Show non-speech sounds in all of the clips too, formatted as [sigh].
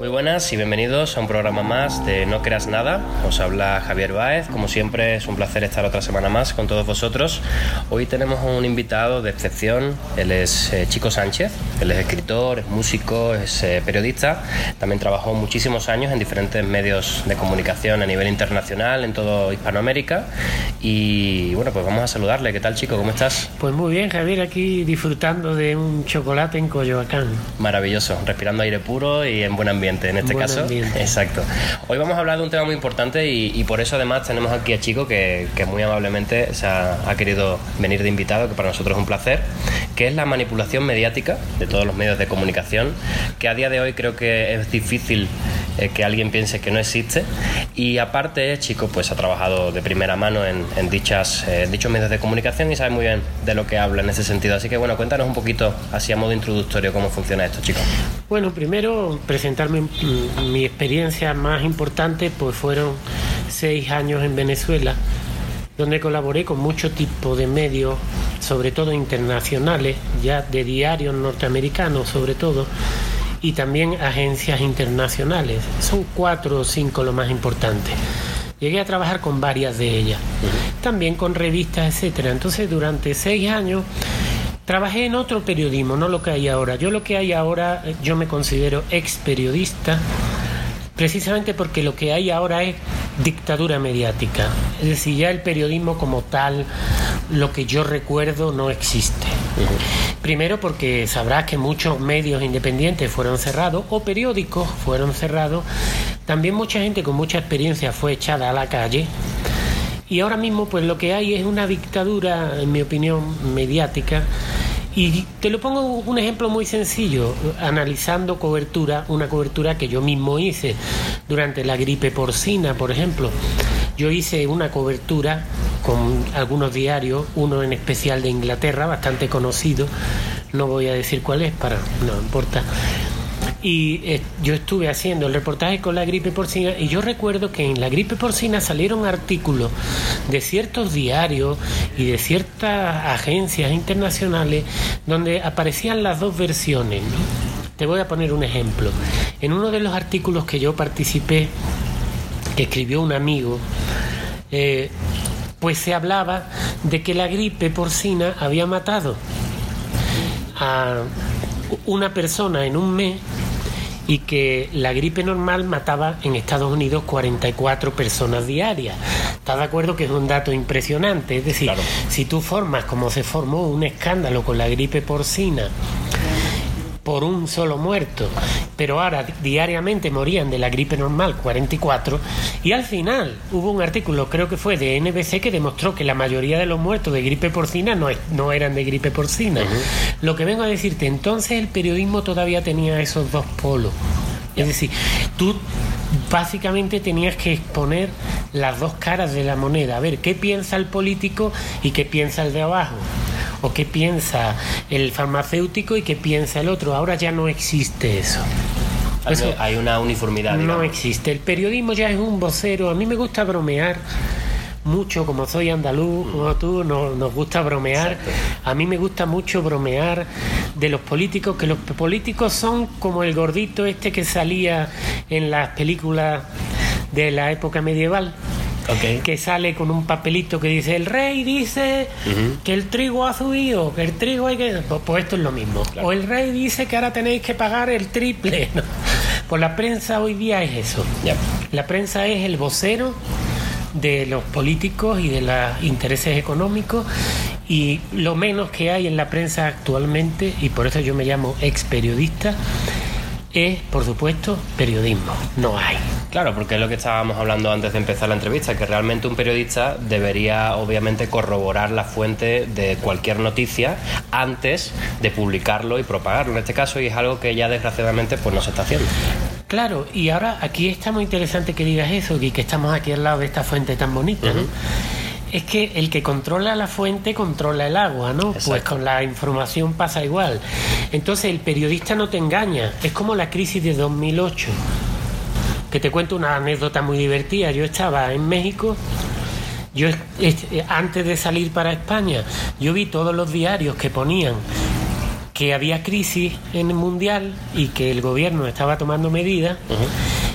Muy buenas y bienvenidos a un programa más de No Creas Nada. Os habla Javier Báez. Como siempre, es un placer estar otra semana más con todos vosotros. Hoy tenemos un invitado de excepción. Él es eh, Chico Sánchez. Él es escritor, es músico, es eh, periodista. También trabajó muchísimos años en diferentes medios de comunicación a nivel internacional, en todo Hispanoamérica. Y bueno, pues vamos a saludarle. ¿Qué tal, Chico? ¿Cómo estás? Pues muy bien, Javier, aquí disfrutando de un chocolate en Coyoacán. Maravilloso, respirando aire puro y en buen ambiente en este caso. [laughs] Exacto. Hoy vamos a hablar de un tema muy importante y, por eso además tenemos aquí a Chico que, muy amablemente se ha, querido venir de invitado, que para nosotros es un placer, que es la manipulación mediática de todos los medios de comunicación, que a día de hoy creo que es difícil eh, que alguien piense que no existe. Y aparte, Chico pues ha trabajado de primera mano en, dichas, eh, dichos medios de comunicación y sabe muy bien de lo que habla en ese sentido. Así que bueno, cuéntanos un poquito, así a modo introductorio, cómo funciona esto, Chico. Bueno, primero presentarme mm, mi experiencia más importante, pues fueron seis años en Venezuela, donde colaboré con muchos tipos de medios, sobre todo internacionales, ya de diarios norteamericanos sobre todo, y también agencias internacionales. Son cuatro o cinco lo más importante. Llegué a trabajar con varias de ellas, también con revistas, etcétera. Entonces, durante seis años trabajé en otro periodismo, no lo que hay ahora. Yo lo que hay ahora, yo me considero ex periodista, precisamente porque lo que hay ahora es dictadura mediática. Es decir, ya el periodismo como tal, lo que yo recuerdo, no existe. Primero porque sabrás que muchos medios independientes fueron cerrados o periódicos fueron cerrados. También mucha gente con mucha experiencia fue echada a la calle. Y ahora mismo pues lo que hay es una dictadura, en mi opinión, mediática. Y te lo pongo un ejemplo muy sencillo, analizando cobertura, una cobertura que yo mismo hice durante la gripe porcina, por ejemplo. Yo hice una cobertura con algunos diarios, uno en especial de Inglaterra, bastante conocido, no voy a decir cuál es, para no importa. Y eh, yo estuve haciendo el reportaje con la gripe porcina y yo recuerdo que en la gripe porcina salieron artículos de ciertos diarios y de ciertas agencias internacionales donde aparecían las dos versiones. Te voy a poner un ejemplo. En uno de los artículos que yo participé, que escribió un amigo, eh, pues se hablaba de que la gripe porcina había matado a una persona en un mes y que la gripe normal mataba en Estados Unidos 44 personas diarias. ¿Estás de acuerdo que es un dato impresionante? Es decir, si tú formas como se formó un escándalo con la gripe porcina, por un solo muerto, pero ahora diariamente morían de la gripe normal 44 y al final hubo un artículo, creo que fue de NBC, que demostró que la mayoría de los muertos de gripe porcina no, no eran de gripe porcina. Lo que vengo a decirte, entonces el periodismo todavía tenía esos dos polos. Es decir, tú básicamente tenías que exponer las dos caras de la moneda, a ver qué piensa el político y qué piensa el de abajo o qué piensa el farmacéutico y qué piensa el otro. Ahora ya no existe eso. hay una uniformidad. No existe. El periodismo ya es un vocero. A mí me gusta bromear mucho, como soy andaluz, mm. como tú, nos, gusta bromear. A mí me gusta mucho bromear de los políticos, que los políticos son como el gordito este que salía en las películas de la época medieval que sale con un papelito que dice el rey dice que el trigo ha subido, que el trigo hay que... Pues, pues esto es lo mismo. O el rey dice que ahora tenéis que pagar el triple. [laughs] Pues la prensa hoy día es eso. La prensa es el vocero de los políticos y de los intereses económicos y lo menos que hay en la prensa actualmente, y por eso yo me llamo ex periodista, es, por supuesto, periodismo. No hay. Claro, porque es lo que estábamos hablando antes de empezar la entrevista, que realmente un periodista debería, obviamente, corroborar la fuente de cualquier noticia antes de publicarlo y propagarlo. En este caso, y es algo que ya desgraciadamente pues no se está haciendo. Claro, y ahora aquí está muy interesante que digas eso, y que estamos aquí al lado de esta fuente tan bonita, ¿no? Es que el que controla la fuente controla el agua, ¿no? Pues con la información pasa igual. Entonces el periodista no te engaña, es como la crisis de 2008. Que te cuento una anécdota muy divertida. Yo estaba en México, yo antes de salir para España, yo vi todos los diarios que ponían que había crisis en el mundial y que el gobierno estaba tomando medidas.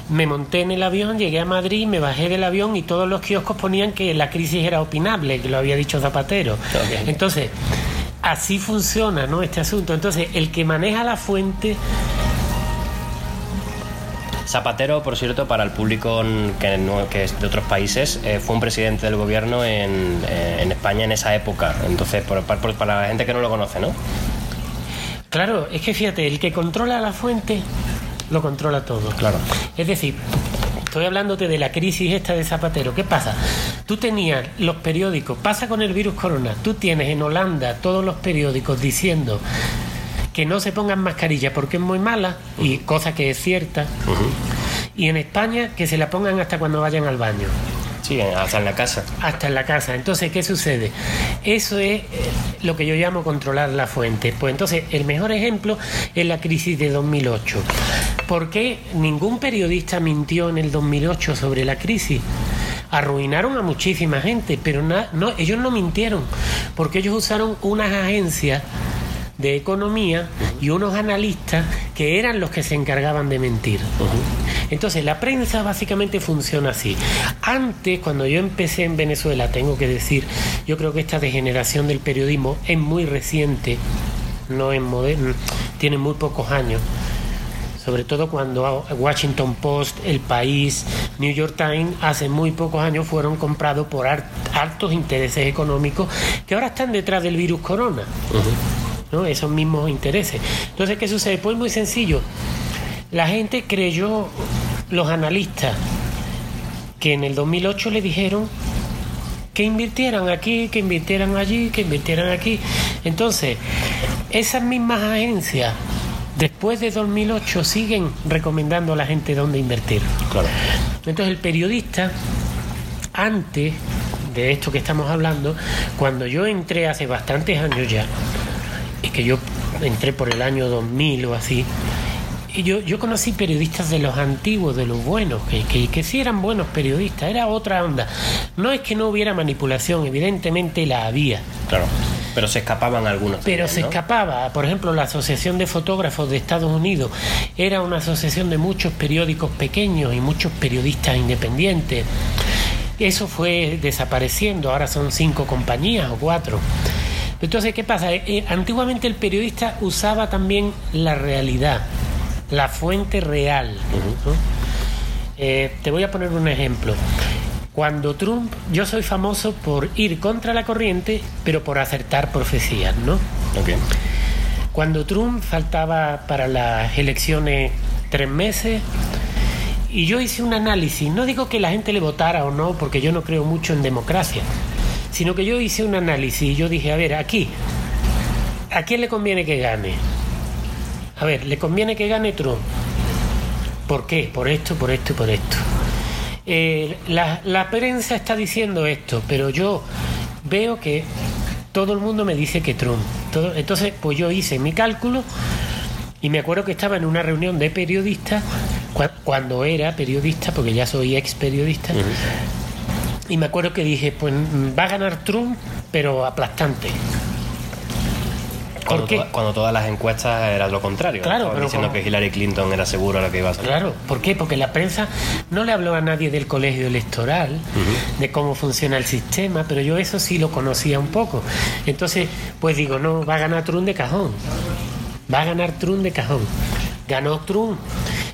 Me monté en el avión, llegué a Madrid, me bajé del avión y todos los kioscos ponían que la crisis era opinable, que lo había dicho Zapatero. Entonces, así funciona ¿no? este asunto. Entonces, el que maneja la fuente Zapatero, por cierto, para el público que, es de otros países, eh, fue un presidente del gobierno en, eh, España en esa época. Entonces, para la gente que no lo conoce, ¿no? Claro, es que fíjate, el que controla la fuente lo controla todo. Claro. Es decir, estoy hablándote de la crisis esta de Zapatero. ¿Qué pasa? Tú tenías los periódicos, pasa con el virus corona, tú tienes en Holanda todos los periódicos diciendo que no se pongan mascarilla porque es muy mala y cosa que es cierta. Y en España que se la pongan hasta cuando vayan al baño. Sí, hasta en la casa. Hasta en la casa. Entonces, ¿qué sucede? Eso es eh, lo que yo llamo controlar la fuente. Pues entonces, el mejor ejemplo es la crisis de 2008. ¿Por qué ningún periodista mintió en el 2008 sobre la crisis? Arruinaron a muchísima gente, pero no, ellos no mintieron, porque ellos usaron unas agencias de economía y unos analistas que eran los que se encargaban de mentir. Entonces, la prensa básicamente funciona así. Antes, cuando yo empecé en Venezuela, tengo que decir, yo creo que esta degeneración del periodismo es muy reciente, no es moderno, tiene muy pocos años sobre todo cuando Washington Post, El País, New York Times, hace muy pocos años fueron comprados por altos intereses económicos que ahora están detrás del virus corona esos mismos intereses. Entonces, ¿qué sucede? Pues muy sencillo. La gente creyó, los analistas, que en el 2008 le dijeron que invirtieran aquí, que invirtieran allí, que invirtieran aquí. Entonces, esas mismas agencias, después de 2008, siguen recomendando a la gente dónde invertir. Claro. Entonces, el periodista, antes de esto que estamos hablando, cuando yo entré hace bastantes años ya, que yo entré por el año 2000 o así, y yo, yo conocí periodistas de los antiguos, de los buenos, que, que, que, sí eran buenos periodistas, era otra onda. No es que no hubiera manipulación, evidentemente la había. Claro. Pero se escapaban algunos. Pero se escapaba. Por ejemplo, la Asociación de Fotógrafos de Estados Unidos era una asociación de muchos periódicos pequeños y muchos periodistas independientes. Eso fue desapareciendo, ahora son cinco compañías o cuatro. Entonces, ¿qué pasa? Eh, eh, antiguamente el periodista usaba también la realidad, la fuente real. Eh, te voy a poner un ejemplo. Cuando Trump, yo soy famoso por ir contra la corriente, pero por acertar profecías, ¿no? Cuando Trump faltaba para las elecciones tres meses, y yo hice un análisis, no digo que la gente le votara o no, porque yo no creo mucho en democracia, sino que yo hice un análisis y yo dije, a ver, aquí, ¿a quién le conviene que gane? A ver, le conviene que gane Trump. ¿Por qué? Por esto, por esto y por esto. Eh, la, prensa está diciendo esto, pero yo veo que todo el mundo me dice que Trump. entonces, pues yo hice mi cálculo y me acuerdo que estaba en una reunión de periodistas, cuando era periodista, porque ya soy ex periodista, y me acuerdo que dije, pues va a ganar Trump, pero aplastante. Cuando, cuando todas las encuestas eran lo contrario. Claro, pero diciendo que Hillary Clinton era seguro lo que iba a ser. Claro, ¿por qué? Porque la prensa no le habló a nadie del colegio electoral, de cómo funciona el sistema, pero yo eso sí lo conocía un poco. Entonces, pues digo, no, va a ganar Trump de cajón. Va a ganar Trump de cajón. Ganó Trump.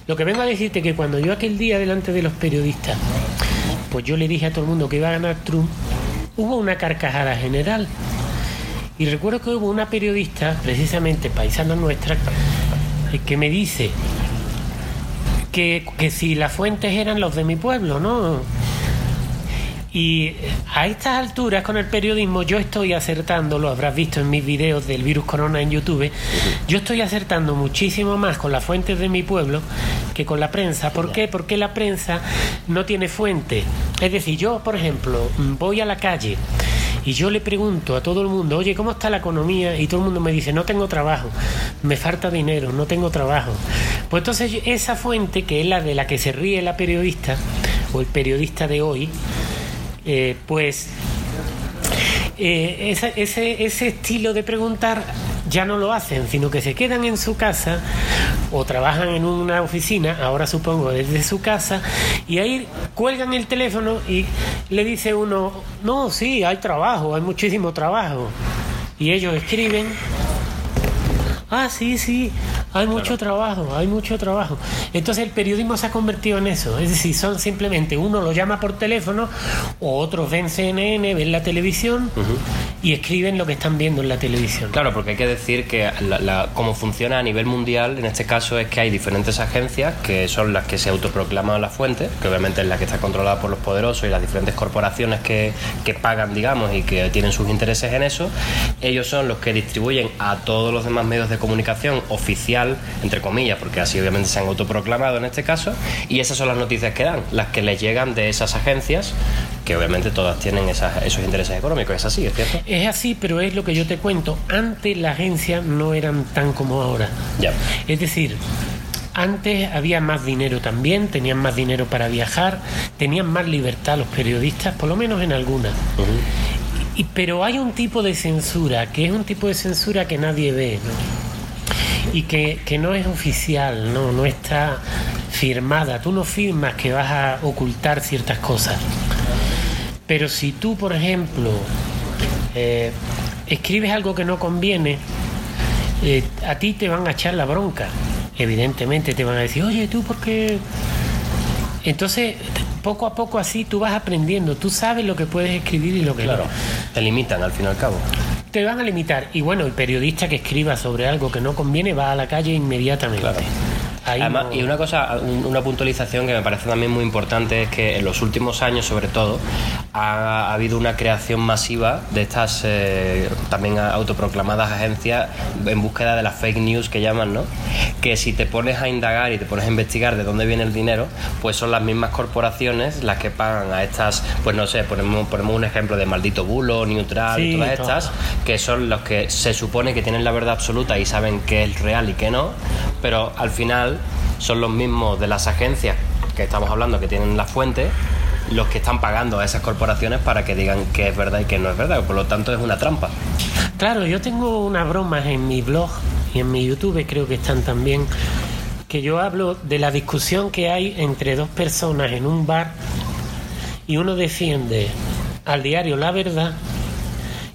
Lo que vengo a decirte que cuando yo aquel día delante de los periodistas pues yo le dije a todo el mundo que iba a ganar Trump, hubo una carcajada general. Y recuerdo que hubo una periodista, precisamente paisana nuestra, que me dice que, que si las fuentes eran los de mi pueblo, ¿no? Y a estas alturas con el periodismo yo estoy acertando, lo habrás visto en mis videos del virus corona en YouTube, yo estoy acertando muchísimo más con las fuentes de mi pueblo que con la prensa. ¿Por qué? Porque la prensa no tiene fuente. Es decir, yo, por ejemplo, voy a la calle y yo le pregunto a todo el mundo, oye, ¿cómo está la economía? Y todo el mundo me dice, no tengo trabajo, me falta dinero, no tengo trabajo. Pues entonces esa fuente, que es la de la que se ríe la periodista, o el periodista de hoy, eh, pues eh, ese, ese estilo de preguntar ya no lo hacen, sino que se quedan en su casa o trabajan en una oficina, ahora supongo desde su casa, y ahí cuelgan el teléfono y le dice uno, no, sí, hay trabajo, hay muchísimo trabajo. Y ellos escriben ah, sí, sí, hay mucho trabajo, hay mucho trabajo. Entonces el periodismo se ha convertido en eso, es decir, son simplemente uno lo llama por teléfono o otros ven CNN, ven la televisión y escriben lo que están viendo en la televisión. Claro, porque hay que decir que la, cómo funciona a nivel mundial, en este caso es que hay diferentes agencias que son las que se autoproclaman la fuente, que obviamente es la que está controlada por los poderosos y las diferentes corporaciones que, que pagan, digamos, y que tienen sus intereses en eso. Ellos son los que distribuyen a todos los demás medios de comunicación oficial, entre comillas, porque así obviamente se han autoproclamado en este caso, y esas son las noticias que dan, las que les llegan de esas agencias, que obviamente todas tienen esos intereses económicos. Es así, ¿es cierto? Es así, pero es lo que yo te cuento. Antes las agencias no eran tan como ahora. Ya. Es decir, antes había más dinero también, tenían más dinero para viajar, tenían más libertad los periodistas, por lo menos en algunas. y, pero hay un tipo de censura, que es un tipo de censura que nadie ve. ¿no? Y que, no es oficial, no, no está firmada. Tú no firmas que vas a ocultar ciertas cosas. Pero si tú, por ejemplo, eh, escribes algo que no conviene, eh, a ti te van a echar la bronca. Evidentemente te van a decir, oye, tú, ¿por qué? Entonces, poco a poco así tú vas aprendiendo, tú sabes lo que puedes escribir y lo que claro, Te limitan al fin y al cabo te van a limitar. Y bueno, el periodista que escriba sobre algo que no conviene va a la calle inmediatamente. Además, y una cosa, una puntualización que me parece también muy importante es que en los últimos años, sobre todo, ha, habido una creación masiva de estas eh, también autoproclamadas agencias en búsqueda de las fake news que llaman, ¿no? Que si te pones a indagar y te pones a investigar de dónde viene el dinero, pues son las mismas corporaciones las que pagan a estas, pues no sé, ponemos, ponemos un ejemplo de maldito bulo, neutral y todas estas, que son los que se supone que tienen la verdad absoluta y saben qué es real y qué no, pero al final son los mismos de las agencias que estamos hablando que tienen la fuente los que están pagando a esas corporaciones para que digan que es verdad y que no es verdad, por lo tanto es una trampa. Claro, yo tengo unas bromas en mi blog y en mi YouTube, creo que están también, que yo hablo de la discusión que hay entre dos personas en un bar y uno defiende al diario La Verdad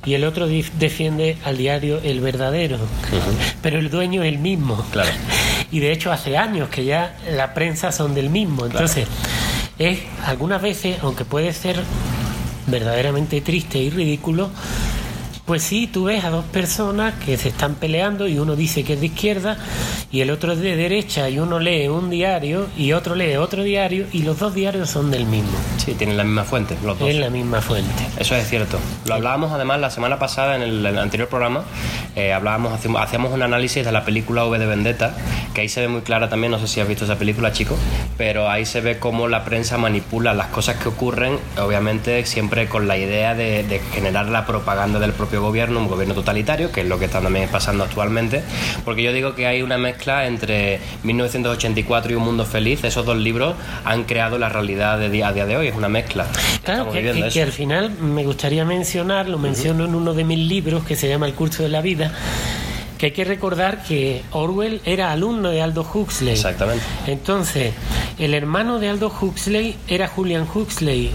y el otro defiende al diario El Verdadero, pero el dueño es el mismo. Claro. [laughs] Y de hecho hace años que ya la prensa son del mismo. Entonces, es algunas veces, aunque puede ser verdaderamente triste y ridículo, pues sí, tú ves a dos personas que se están peleando y uno dice que es de izquierda y el otro es de derecha y uno lee un diario y otro lee otro diario y los dos diarios son del mismo. Sí, tienen la misma fuente, los dos. Es la misma fuente. Eso es cierto. Lo hablábamos además la semana pasada en el, anterior programa, eh, hablábamos, hacíamos un análisis de la película V de Vendetta, que ahí se ve muy clara también, no sé si has visto esa película, chico, pero ahí se ve cómo la prensa manipula las cosas que ocurren, obviamente siempre con la idea de generar la propaganda del propio gobierno, un gobierno totalitario, que es lo que está también pasando actualmente, porque yo digo que hay una mezcla entre 1984 y Un Mundo Feliz, esos dos libros han creado la realidad de día, a día de hoy, es una mezcla. Claro, que, al final me gustaría mencionar, lo menciono en uno de mis libros que se llama El curso de la vida, que hay que recordar que Orwell era alumno de Aldo Huxley. Exactamente. Entonces, el hermano de Aldo Huxley era Julian Huxley,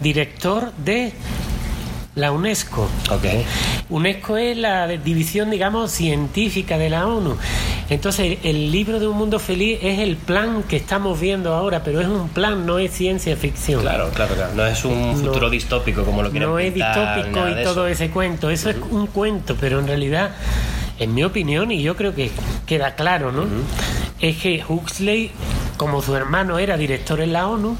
director de la UNESCO. Okay. UNESCO es la división, digamos, científica de la ONU. Entonces, el libro de Un Mundo Feliz es el plan que estamos viendo ahora, pero es un plan, no es ciencia ficción. Claro, claro, claro. No es un futuro distópico como lo quieren No es distópico y todo ese cuento. Eso es un cuento, pero en realidad, en mi opinión, y yo creo que queda claro, ¿no? Es que Huxley como su hermano era director en la ONU,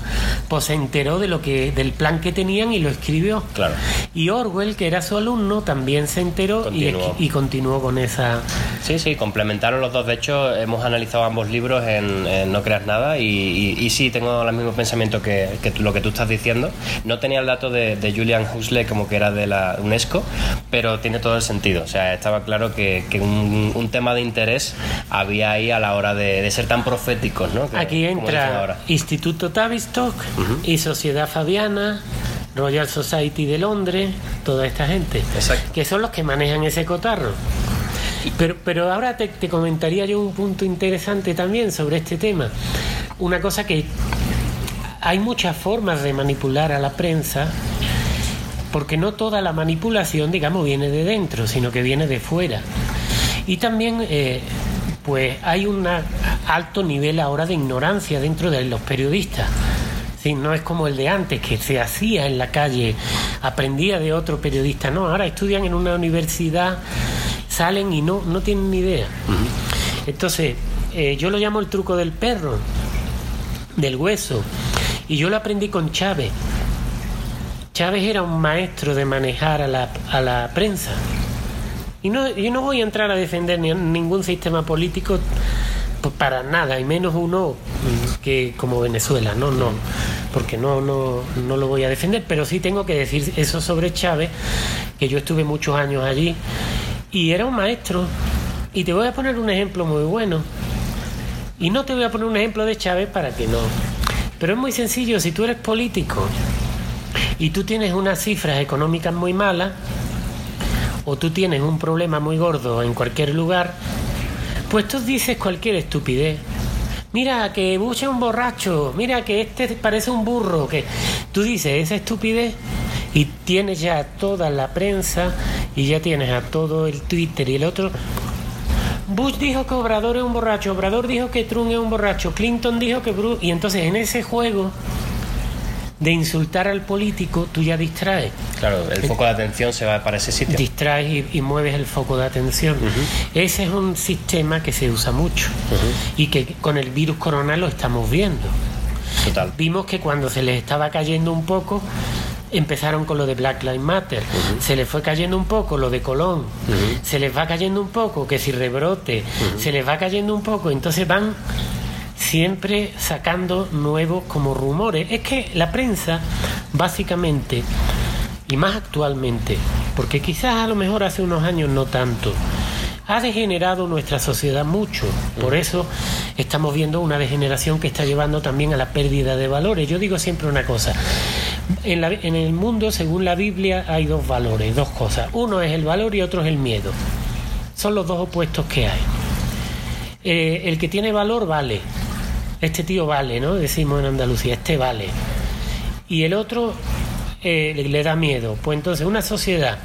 pues se enteró de lo que del plan que tenían y lo escribió. Claro. Y Orwell, que era su alumno, también se enteró y, continuó con esa. Sí, sí, complementaron los dos. De hecho, hemos analizado ambos libros en, No creas nada y, y, sí tengo el mismo pensamiento que, lo que tú estás diciendo. No tenía el dato de, Julian Huxley como que era de la UNESCO, pero tiene todo el sentido. O sea, estaba claro que, un, tema de interés había ahí a la hora de, ser tan proféticos, ¿no? Aquí entra Instituto Tavistock y Sociedad Fabiana, Royal Society de Londres, toda esta gente, que son los que manejan ese cotarro. Pero, pero ahora te, te comentaría yo un punto interesante también sobre este tema. Una cosa que hay muchas formas de manipular a la prensa porque no toda la manipulación, digamos, viene de dentro, sino que viene de fuera. Y también, eh, pues hay un alto nivel ahora de ignorancia dentro de los periodistas. Sí, no es como el de antes, que se hacía en la calle, aprendía de otro periodista. No, ahora estudian en una universidad, salen y no, no tienen ni idea. Entonces, eh, yo lo llamo el truco del perro, del hueso. Y yo lo aprendí con Chávez. Chávez era un maestro de manejar a la, a la prensa. Y no, yo no voy a entrar a defender ningún sistema político pues, para nada, y menos uno que como Venezuela, no, no, porque no, no, no lo voy a defender, pero sí tengo que decir eso sobre Chávez, que yo estuve muchos años allí, y era un maestro, y te voy a poner un ejemplo muy bueno, y no te voy a poner un ejemplo de Chávez para que no, pero es muy sencillo, si tú eres político, y tú tienes unas cifras económicas muy malas, o tú tienes un problema muy gordo en cualquier lugar, pues tú dices cualquier estupidez. Mira que Bush es un borracho, mira que este parece un burro, que tú dices esa estupidez y tienes ya toda la prensa y ya tienes a todo el Twitter y el otro. Bush dijo que Obrador es un borracho, Obrador dijo que Trump es un borracho, Clinton dijo que Bruce... Y entonces en ese juego de insultar al político, tú ya distraes. Claro, el foco de atención se va para ese sitio. Distraes y, mueves el foco de atención. Ese es un sistema que se usa mucho y que con el virus corona lo estamos viendo. Total. Vimos que cuando se les estaba cayendo un poco, empezaron con lo de Black Lives Matter, se les fue cayendo un poco lo de Colón, se les va cayendo un poco que si rebrote, se les va cayendo un poco, entonces van siempre sacando nuevos como rumores. Es que la prensa, básicamente, y más actualmente, porque quizás a lo mejor hace unos años no tanto, ha degenerado nuestra sociedad mucho. Por eso estamos viendo una degeneración que está llevando también a la pérdida de valores. Yo digo siempre una cosa. En, en el mundo, según la Biblia, hay dos valores, dos cosas. Uno es el valor y otro es el miedo. Son los dos opuestos que hay. Eh, el que tiene valor vale, este tío vale, ¿no? Decimos en Andalucía, este vale. Y el otro eh, le da miedo. Pues entonces una sociedad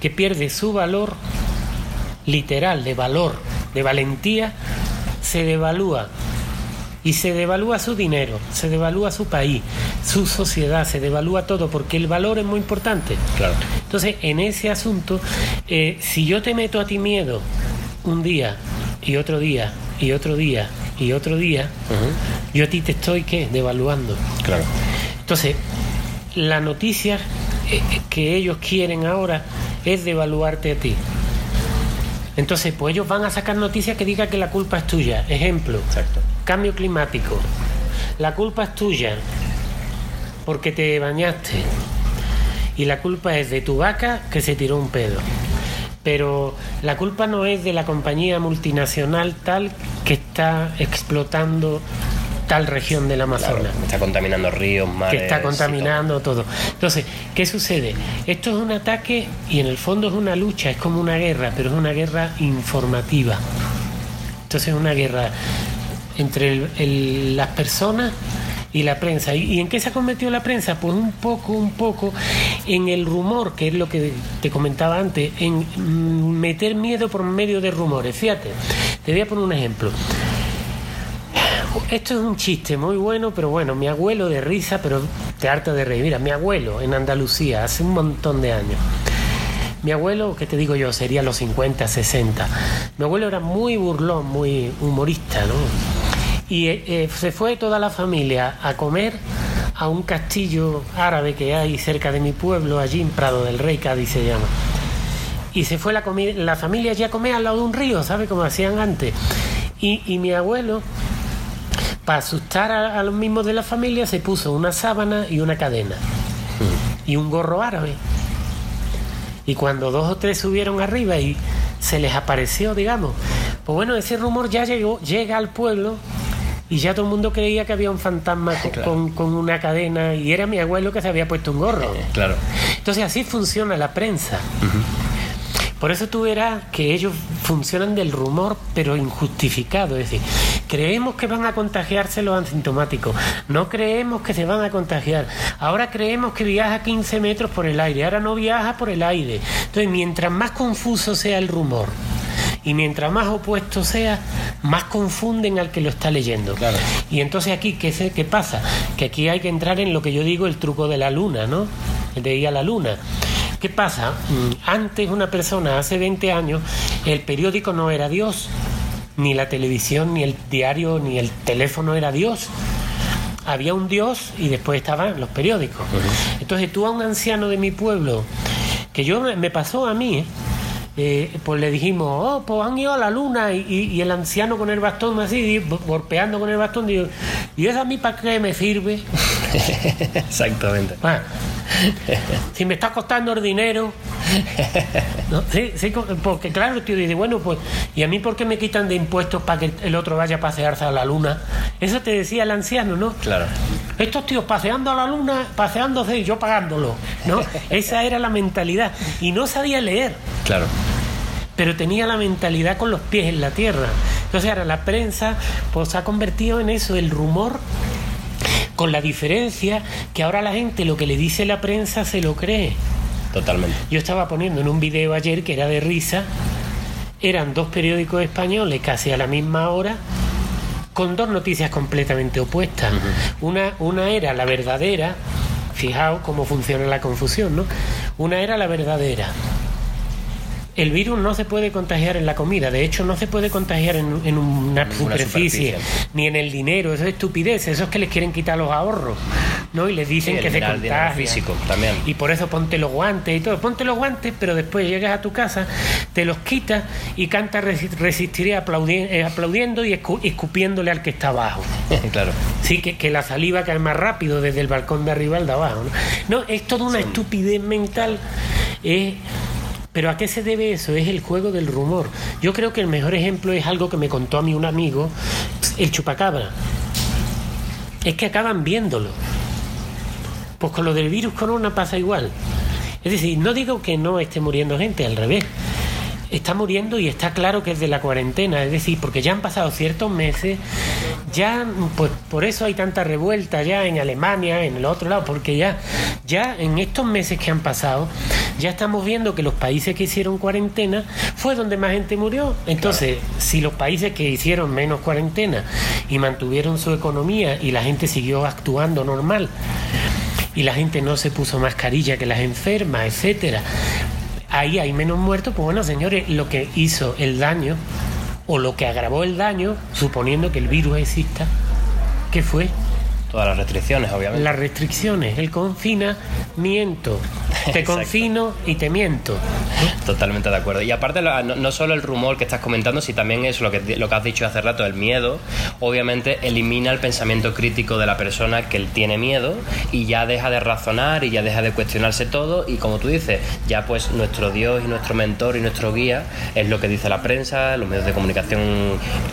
que pierde su valor literal, de valor, de valentía, se devalúa. Y se devalúa su dinero, se devalúa su país, su sociedad, se devalúa todo, porque el valor es muy importante. Claro. Entonces, en ese asunto, eh, si yo te meto a ti miedo un día y otro día y otro día y otro día, yo a ti te estoy ¿qué? devaluando. Claro. Entonces, la noticia eh, que ellos quieren ahora es devaluarte a ti. Entonces, pues ellos van a sacar noticias que digan que la culpa es tuya. Ejemplo, Exacto. cambio climático. La culpa es tuya porque te bañaste. Y la culpa es de tu vaca que se tiró un pedo pero la culpa no es de la compañía multinacional tal que está explotando tal región del Amazonas. está contaminando ríos, mares. Que está contaminando todo. Entonces, ¿qué sucede? Esto es un ataque y en el fondo es una lucha, es como una guerra, pero es una guerra informativa. Entonces es una guerra entre las personas y la prensa. ¿Y, en qué se ha convertido la prensa? Pues un poco, un poco en el rumor, que es lo que te comentaba antes, en mm, meter miedo por medio de rumores. Fíjate, te voy a poner un ejemplo. Esto es un chiste muy bueno, pero bueno, mi abuelo de risa, pero te harta de reír. Mira, mi abuelo en Andalucía, hace un montón de años. Mi abuelo, ¿qué te digo yo? Sería los 50, 60. Mi abuelo era muy burlón, muy humorista, ¿no? Y eh, eh, se fue toda la familia a comer a un castillo árabe que hay cerca de mi pueblo, allí en Prado del Rey, Cádiz se llama. Y se fue la, la familia allí a comer al lado de un río, ¿sabe? Como hacían antes. Y, mi abuelo, para asustar a, los mismos de la familia, se puso una sábana y una cadena. Y un gorro árabe. Y cuando dos o tres subieron arriba y se les apareció, digamos, pues bueno, ese rumor ya llegó, llega al pueblo y ya todo el mundo creía que había un fantasma [laughs] con, una cadena y era mi abuelo que se había puesto un gorro. Claro. Entonces así funciona la prensa. Por eso tú verás que ellos funcionan del rumor, pero injustificado. Es decir, creemos que van a contagiarse los asintomáticos, no creemos que se van a contagiar. Ahora creemos que viaja 15 metros por el aire, ahora no viaja por el aire. Entonces, mientras más confuso sea el rumor, y mientras más opuesto sea, más confunden al que lo está leyendo. Y entonces aquí, ¿qué, ¿qué pasa? Que aquí hay que entrar en lo que yo digo el truco de la luna, ¿no? De ir a la luna. ¿Qué pasa? Mm, antes una persona, hace 20 años, el periódico no era Dios, ni la televisión, ni el diario, ni el teléfono era Dios. Había un Dios y después estaban los periódicos. Entonces tú a un anciano de mi pueblo, que yo me pasó a mí, ¿eh? Eh, pues le dijimos, oh, pues han ido a la luna y, el anciano con el bastón así, golpeando con el bastón, digo, ¿y eso a mí para qué me sirve? [laughs] Exactamente. si me está costando el dinero. [laughs] Sí, sí, porque claro, el tío dice, bueno, pues, ¿y a mí por qué me quitan de impuestos para que el otro vaya a pasearse a la luna? Eso te decía el anciano, ¿no? Claro. Estos tíos paseando a la luna, paseándose y yo pagándolo, ¿no? [laughs] Esa era la mentalidad. Y no sabía leer. Claro pero tenía la mentalidad con los pies en la tierra. Entonces ahora la prensa pues ha convertido en eso, el rumor con la diferencia que ahora la gente lo que le dice la prensa se lo cree. Totalmente. Yo estaba poniendo en un video ayer que era de risa, eran dos periódicos españoles casi a la misma hora, con dos noticias completamente opuestas. una, una era la verdadera, fijaos cómo funciona la confusión, ¿no? Una era la verdadera el virus no se puede contagiar en la comida, de hecho no se puede contagiar en, una, superficie, ni en el dinero, eso es estupidez, eso es que les quieren quitar los ahorros, ¿no? Y les dicen que se contagia. físico también. Y por eso ponte los guantes y todo, ponte los guantes, pero después llegas a tu casa, te los quitas y canta resistiré eh, aplaudiendo y escupiéndole al que está abajo. [laughs] claro. Sí, que, que, la saliva cae más rápido desde el balcón de arriba al de abajo. No, no es toda una estupidez mental. Es pero ¿a qué se debe eso? Es el juego del rumor. Yo creo que el mejor ejemplo es algo que me contó a mí un amigo, el chupacabra. Es que acaban viéndolo. Pues con lo del virus corona pasa igual. Es decir, no digo que no esté muriendo gente, al revés está muriendo y está claro que es de la cuarentena, es decir, porque ya han pasado ciertos meses, ya pues por eso hay tanta revuelta ya en Alemania, en el otro lado, porque ya ya en estos meses que han pasado, ya estamos viendo que los países que hicieron cuarentena fue donde más gente murió. Entonces, si los países que hicieron menos cuarentena y mantuvieron su economía y la gente siguió actuando normal, y la gente no se puso mascarilla que las enfermas, etcétera, ahí hay menos muertos, pues bueno, señores, lo que hizo el daño o lo que agravó el daño, suponiendo que el virus exista, ¿qué fue? Todas las restricciones, obviamente. Las restricciones, el confinamiento. Te [laughs] confino y te miento. Totalmente de acuerdo. Y aparte, no, solo el rumor que estás comentando, sino también es lo que, lo que has dicho hace rato, el miedo, obviamente elimina el pensamiento crítico de la persona que tiene miedo y ya deja de razonar y ya deja de cuestionarse todo. Y como tú dices, ya pues nuestro Dios y nuestro mentor y nuestro guía es lo que dice la prensa, los medios de comunicación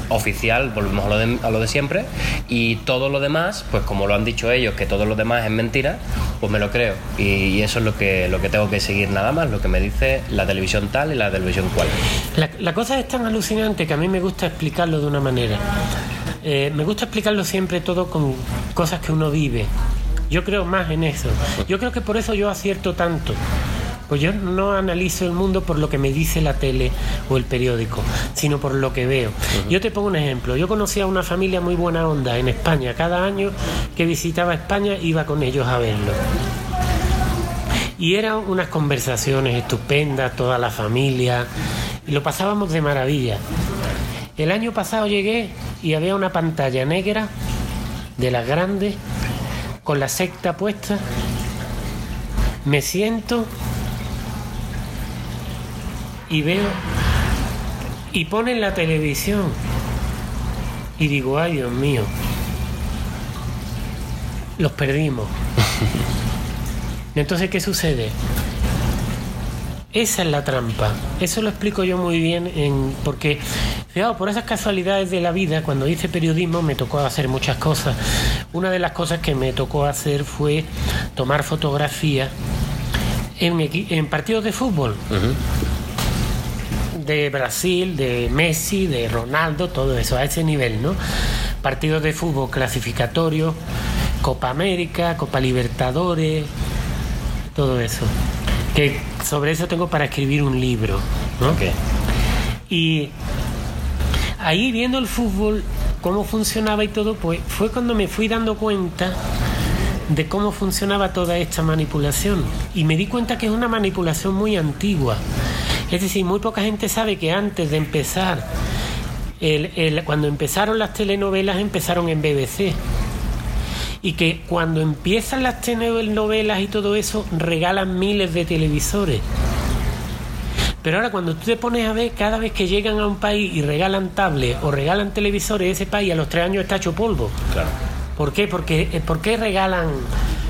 oficial, volvemos a lo de, a lo de siempre. Y todo lo demás, pues como lo han dicho ellos, que todo lo demás es mentira, pues me lo creo. Y, eso es lo que, lo que tengo que seguir nada más, lo que me dice la televisión tal y la televisión cual. La, cosa es tan alucinante que a mí me gusta explicarlo de una manera. Eh, me gusta explicarlo siempre todo con cosas que uno vive. Yo creo más en eso. Yo creo que por eso yo acierto tanto. Pues yo no analizo el mundo por lo que me dice la tele o el periódico, sino por lo que veo. Yo te pongo un ejemplo. Yo conocía a una familia muy buena onda en España. Cada año que visitaba España iba con ellos a verlo. Y eran unas conversaciones estupendas, toda la familia, y lo pasábamos de maravilla. El año pasado llegué y había una pantalla negra de las grandes, con la secta puesta. Me siento y veo y ponen la televisión y digo, ay Dios mío, los perdimos. [laughs] Entonces, ¿qué sucede? Esa es la trampa. Eso lo explico yo muy bien en, porque, fijaos, por esas casualidades de la vida, cuando hice periodismo me tocó hacer muchas cosas. Una de las cosas que me tocó hacer fue tomar fotografías en, en partidos de fútbol de Brasil, de Messi, de Ronaldo, todo eso, a ese nivel, ¿no? Partidos de fútbol clasificatorios, Copa América, Copa Libertadores, todo eso. Que sobre eso tengo para escribir un libro, ¿no? Y ahí viendo el fútbol, cómo funcionaba y todo, pues fue cuando me fui dando cuenta de cómo funcionaba toda esta manipulación. Y me di cuenta que es una manipulación muy antigua. Es decir, muy poca gente sabe que antes de empezar, cuando empezaron las telenovelas, empezaron en BBC. Y que cuando empiezan las telenovelas y todo eso, regalan miles de televisores. Pero ahora cuando tú te pones a ver, cada vez que llegan a un país y regalan tablets o regalan televisores, ese país a los tres años está hecho polvo. Claro. ¿Por qué? Porque, eh, ¿Por qué regalan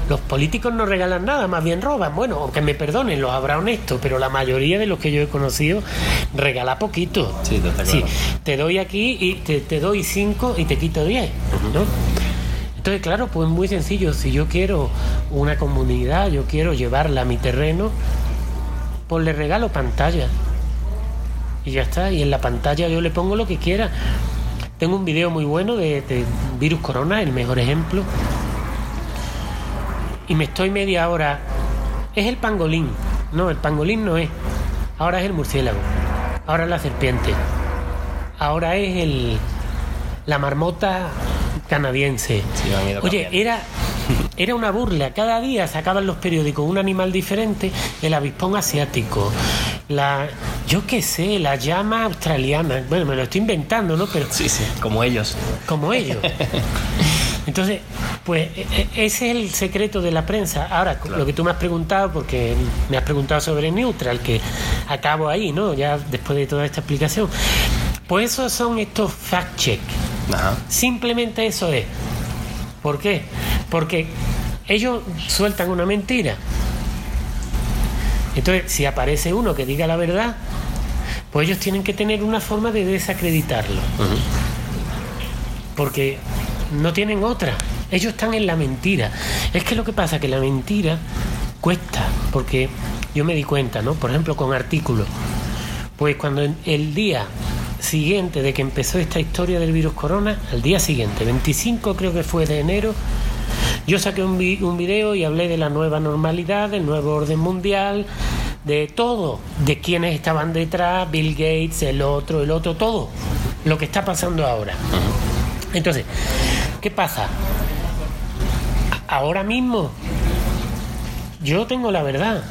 los políticos no regalan nada, más bien roban. Bueno, aunque me perdonen, los habrá honestos, pero la mayoría de los que yo he conocido regala poquito. Sí, sí te doy aquí y te, doy cinco y te quito diez, ¿no? Entonces, claro, pues muy sencillo. Si yo quiero una comunidad, yo quiero llevarla a mi terreno, pues le regalo pantalla. Y ya está. Y en la pantalla yo le pongo lo que quiera. Tengo un video muy bueno de, virus corona, el mejor ejemplo. Y me estoy media hora. Es el pangolín. No, el pangolín no es. Ahora es el murciélago. Ahora es la serpiente. Ahora es el la marmota canadiense. Oye, era [laughs] era una burla. Cada día sacaban los periódicos un animal diferente, el avispón asiático, la, yo qué sé, la llama australiana. Bueno, me lo estoy inventando, ¿no? Pero sí, sí, como ellos. Como ellos. [laughs] Entonces, pues e, e, ese es el secreto de la prensa. Ahora, lo que tú me has preguntado, porque me has preguntado sobre Neutral, que acabo ahí, ¿no? Ya después de toda esta explicación. Pues esos son estos fact-check. Simplemente eso es. ¿Por qué? Porque ellos sueltan una mentira. Entonces, si aparece uno que diga la verdad, pues ellos tienen que tener una forma de desacreditarlo. Porque no tienen otra. Ellos están en la mentira. Es que lo que pasa es que la mentira cuesta, porque yo me di cuenta, ¿no? Por ejemplo, con artículos. Pues cuando el día siguiente de que empezó esta historia del virus corona, al día siguiente, 25 creo que fue de enero, yo saqué un, un video y hablé de la nueva normalidad, del nuevo orden mundial, de todo, de quienes estaban detrás, Bill Gates, el otro, el otro, todo, lo que está pasando ahora. Entonces, ¿qué pasa? Ahora mismo, yo tengo la verdad,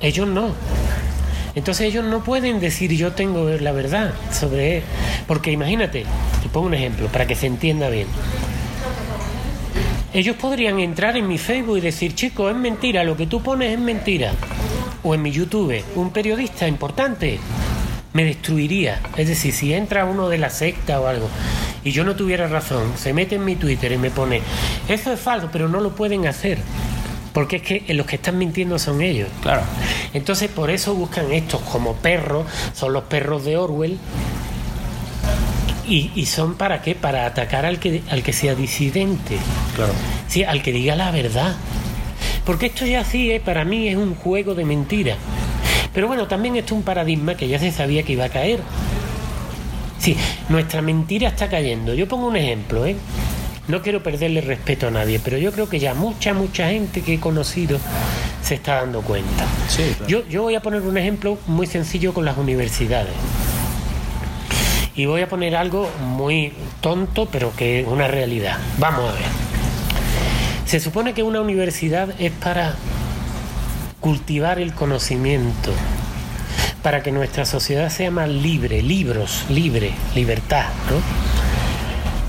ellos no. Entonces ellos no pueden decir yo tengo la verdad sobre... Porque imagínate, te pongo un ejemplo para que se entienda bien. Ellos podrían entrar en mi Facebook y decir, chico, es mentira, lo que tú pones es mentira. O en mi YouTube, un periodista importante me destruiría. Es decir, si entra uno de la secta o algo y yo no tuviera razón, se mete en mi Twitter y me pone, eso es falso, pero no lo pueden hacer. Porque es que los que están mintiendo son ellos. Claro. Entonces por eso buscan estos como perros, son los perros de Orwell. Y, son para qué? Para atacar al que, al que sea disidente. Claro. Sí, al que diga la verdad. Porque esto ya sí, ¿eh? para mí es un juego de mentiras. Pero bueno, también esto es un paradigma que ya se sabía que iba a caer. Sí, nuestra mentira está cayendo. Yo pongo un ejemplo, ¿eh? No quiero perderle respeto a nadie, pero yo creo que ya mucha, mucha gente que he conocido se está dando cuenta. yo, yo voy a poner un ejemplo muy sencillo con las universidades. Y voy a poner algo muy tonto, pero que es una realidad. Vamos a ver. Se supone que una universidad es para cultivar el conocimiento, para que nuestra sociedad sea más libre, libros, libre, libertad, ¿no?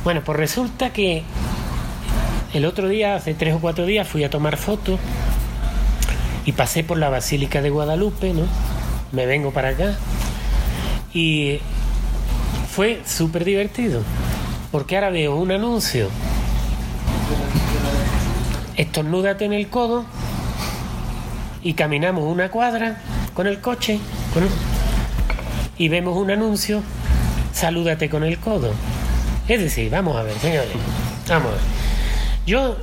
Bueno, pues resulta que el otro día, hace tres o cuatro días, fui a tomar fotos y pasé por la Basílica de Guadalupe, ¿no? Me vengo para acá y fue súper divertido, porque ahora veo un anuncio. Estornúdate en el codo y caminamos una cuadra con el coche y vemos un anuncio, salúdate con el codo. Es decir, vamos a ver, señores, vamos a ver. Yo,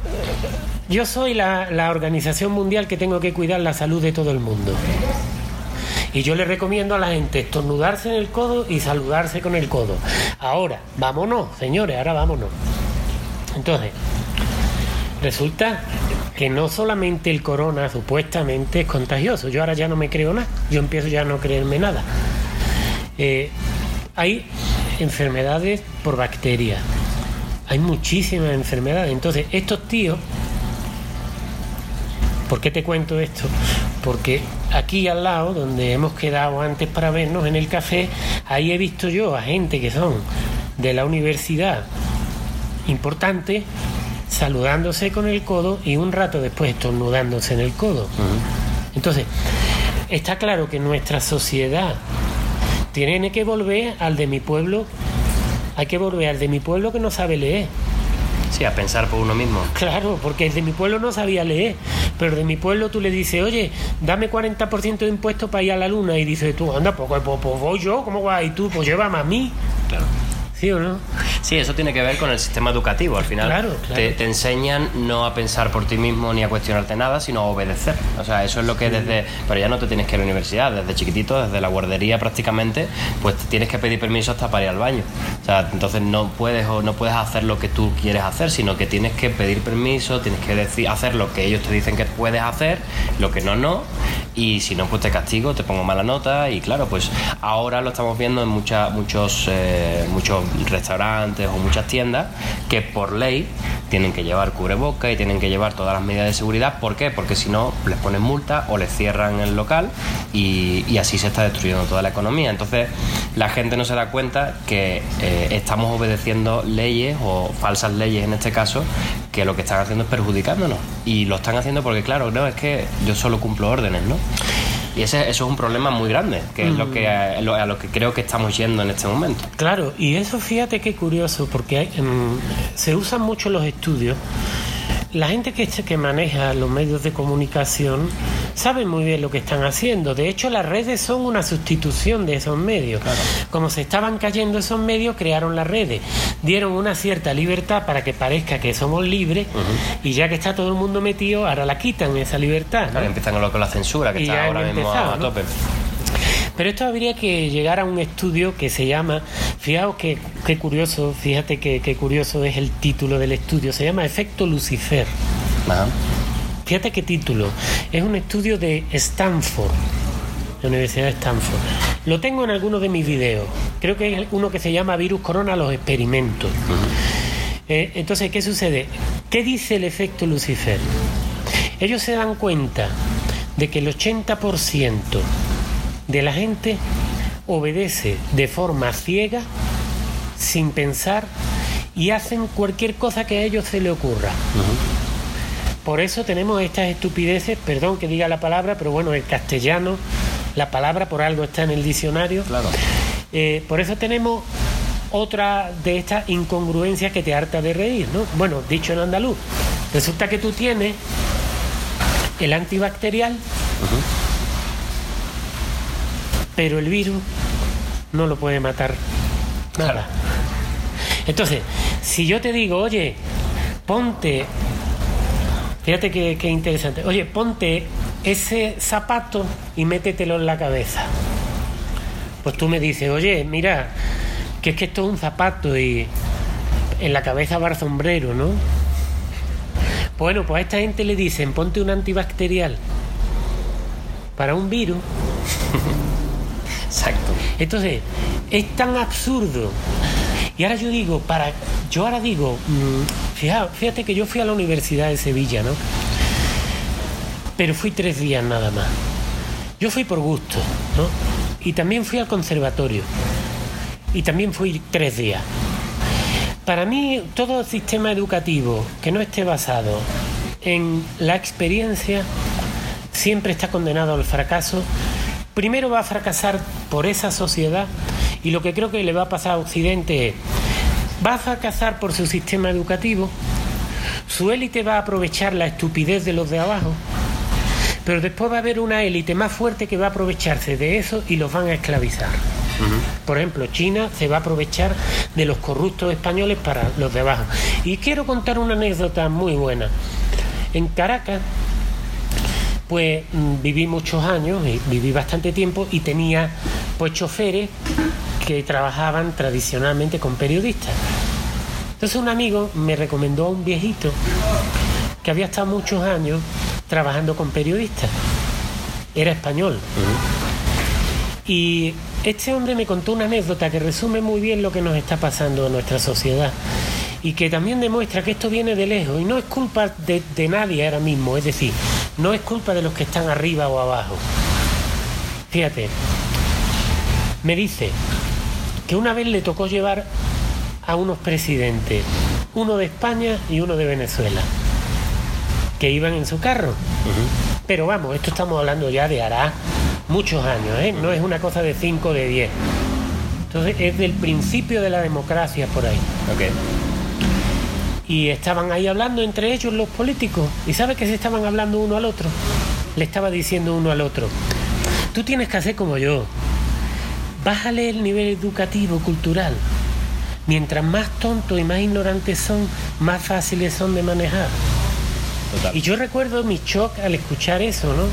yo soy la, la organización mundial que tengo que cuidar la salud de todo el mundo. Y yo le recomiendo a la gente estornudarse en el codo y saludarse con el codo. Ahora, vámonos, señores, ahora vámonos. Entonces, resulta que no solamente el corona supuestamente es contagioso. Yo ahora ya no me creo nada. Yo empiezo ya a no creerme nada. Eh, hay enfermedades por bacterias. Hay muchísimas enfermedades. Entonces, estos tíos ¿Por qué te cuento esto? Porque aquí al lado, donde hemos quedado antes para vernos en el café, ahí he visto yo a gente que son de la universidad importante saludándose con el codo y un rato después estornudándose en el codo. Entonces, está claro que nuestra sociedad tiene que volver al de mi pueblo, hay que volver al de mi pueblo que no sabe leer. Sí, a pensar por uno mismo. Claro, porque el de mi pueblo no sabía leer, pero de mi pueblo tú le dices, oye, dame 40% de impuestos para ir a la luna, y dices tú, anda, pues, pues, pues voy yo, ¿cómo vas? Y tú, pues llévame a mí. Claro. ¿Sí o no? Sí, eso tiene que ver con el sistema educativo. Al final claro, Te, enseñan no a pensar por ti mismo ni a cuestionarte nada, sino a obedecer. O sea, eso es lo que desde... Pero ya no te tienes que ir a la universidad, desde chiquitito, desde la guardería prácticamente, pues tienes que pedir permiso hasta para ir al baño. O sea, entonces no puedes o no puedes hacer lo que tú quieres hacer, sino que tienes que pedir permiso, tienes que decir, hacer lo que ellos te dicen que puedes hacer, lo que no, no. Y si no, pues te castigo, te pongo mala nota. Y claro, pues ahora lo estamos viendo en mucha, muchos, eh, muchos restaurantes o muchas tiendas que por ley tienen que llevar cubreboca y tienen que llevar todas las medidas de seguridad. ¿Por qué? Porque si no, les ponen multa o les cierran el local y, así se está destruyendo toda la economía. Entonces, la gente no se da cuenta que eh, estamos obedeciendo leyes o falsas leyes en este caso, que lo que están haciendo es perjudicándonos. Y lo están haciendo porque, claro, no, es que yo solo cumplo órdenes, ¿no? Y ese, eso es un problema muy grande, que es lo que a, lo, que creo que estamos yendo en este momento. Claro, y eso fíjate qué curioso, porque hay, em, se usan mucho los estudios la gente que, que maneja los medios de comunicación sabe muy bien lo que están haciendo. De hecho, las redes son una sustitución de esos medios. Como se estaban cayendo esos medios, crearon las redes. Dieron una cierta libertad para que parezca que somos libres y ya que está todo el mundo metido, ahora la quitan esa libertad. empiezan con la censura, que está ahora mismo a, tope. Pero esto habría que llegar a un estudio que se llama, fijaos qué, curioso, fíjate qué curioso es el título del estudio, se llama Efecto Lucifer. Fíjate qué título, es un estudio de Stanford, la Universidad de Stanford. Lo tengo en algunos de mis videos, creo que es uno que se llama Virus Corona, los experimentos. Eh, entonces, ¿qué sucede? ¿Qué dice el efecto Lucifer? Ellos se dan cuenta de que el 80% de la gente obedece de forma ciega, sin pensar, y hacen cualquier cosa que a ellos se le ocurra. Por eso tenemos estas estupideces, perdón que diga la palabra, pero bueno, el castellano, la palabra por algo está en el diccionario. Claro. Eh, por eso tenemos otra de estas incongruencias que te harta de reír, ¿no? Bueno, dicho en andaluz, resulta que tú tienes el antibacterial pero el virus no lo puede matar nada. Entonces, si yo te digo, oye, ponte, fíjate qué, interesante, oye, ponte ese zapato y métetelo en la cabeza. Pues tú me dices, oye, mira, que es que esto es un zapato y en la cabeza va el sombrero, ¿no? Bueno, pues a esta gente le dicen, ponte un antibacterial para un virus Exacto. Entonces, es tan absurdo. Y ahora yo digo, para, yo ahora digo, mm, fíjate, fíjate que yo fui a la Universidad de Sevilla, ¿no? Pero fui tres días nada más. Yo fui por gusto, ¿no? Y también fui al conservatorio. Y también fui tres días. Para mí, todo sistema educativo que no esté basado en la experiencia siempre está condenado al fracaso primero va a fracasar por esa sociedad y lo que creo que le va a pasar a Occidente es, va a fracasar por su sistema educativo, su élite va a aprovechar la estupidez de los de abajo, pero después va a haber una élite más fuerte que va a aprovecharse de eso y los van a esclavizar. Por ejemplo, China se va a aprovechar de los corruptos españoles para los de abajo. Y quiero contar una anécdota muy buena. En Caracas pues mm, viví muchos años, viví bastante tiempo y tenía pues choferes que trabajaban tradicionalmente con periodistas. Entonces un amigo me recomendó a un viejito que había estado muchos años trabajando con periodistas. Era español. Y este hombre me contó una anécdota que resume muy bien lo que nos está pasando en nuestra sociedad y que también demuestra que esto viene de lejos y no es culpa de, de nadie ahora mismo, es decir, no es culpa de los que están arriba o abajo. Fíjate, me dice que una vez le tocó llevar a unos presidentes, uno de España y uno de Venezuela, que iban en su carro. Pero vamos, esto estamos hablando ya de hará muchos años, ¿eh? no es una cosa de 5 o de 10. Entonces es del principio de la democracia por ahí. Okay. Y estaban ahí hablando entre ellos los políticos. ¿Y sabe que se estaban hablando uno al otro? Le estaba diciendo uno al otro. Tú tienes que hacer como yo. Bájale el nivel educativo, cultural. Mientras más tontos y más ignorantes son, más fáciles son de manejar. Y yo recuerdo mi shock al escuchar eso, ¿no?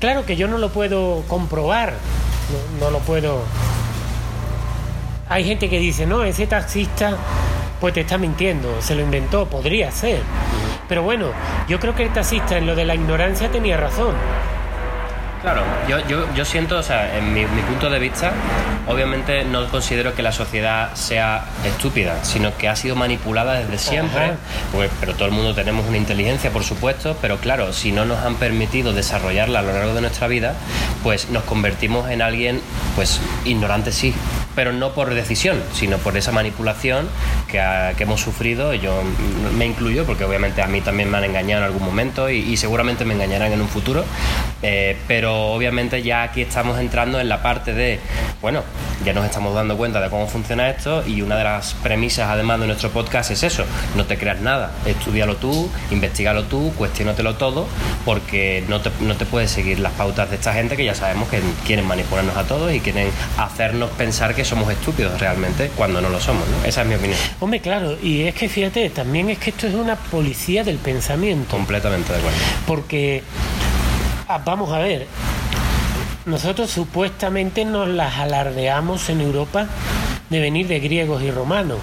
Claro que yo no lo puedo comprobar, no, no lo puedo... Hay gente que dice, no, ese taxista pues te está mintiendo, se lo inventó, podría ser. Pero bueno, yo creo que el taxista en lo de la ignorancia tenía razón. Claro, yo, yo, yo siento, o sea, en mi, punto de vista, obviamente no considero que la sociedad sea estúpida, sino que ha sido manipulada desde siempre, pues, pero todo el mundo tenemos una inteligencia, por supuesto, pero claro, si no nos han permitido desarrollarla a lo largo de nuestra vida, pues nos convertimos en alguien, pues, ignorante sí, pero no por decisión, sino por esa manipulación que, hemos sufrido. Yo me incluyo, porque obviamente a mí también me han engañado en algún momento y, seguramente me engañarán en un futuro, eh, pero obviamente ya aquí estamos entrando en la parte de, bueno, ya nos estamos dando cuenta de cómo funciona esto y una de las premisas además de nuestro podcast es eso, no te creas nada, estudialo tú, investigalo tú, cuestionatelo todo, porque no te, no te puedes seguir las pautas de esta gente que ya sabemos que quieren manipularnos a todos y quieren hacernos pensar que somos estúpidos realmente cuando no lo somos, ¿no? Esa es mi opinión. Hombre, claro, y es que fíjate, también es que esto es una policía del pensamiento. Completamente de acuerdo. Porque, vamos a ver, nosotros supuestamente nos las alardeamos en Europa de venir de griegos y romanos.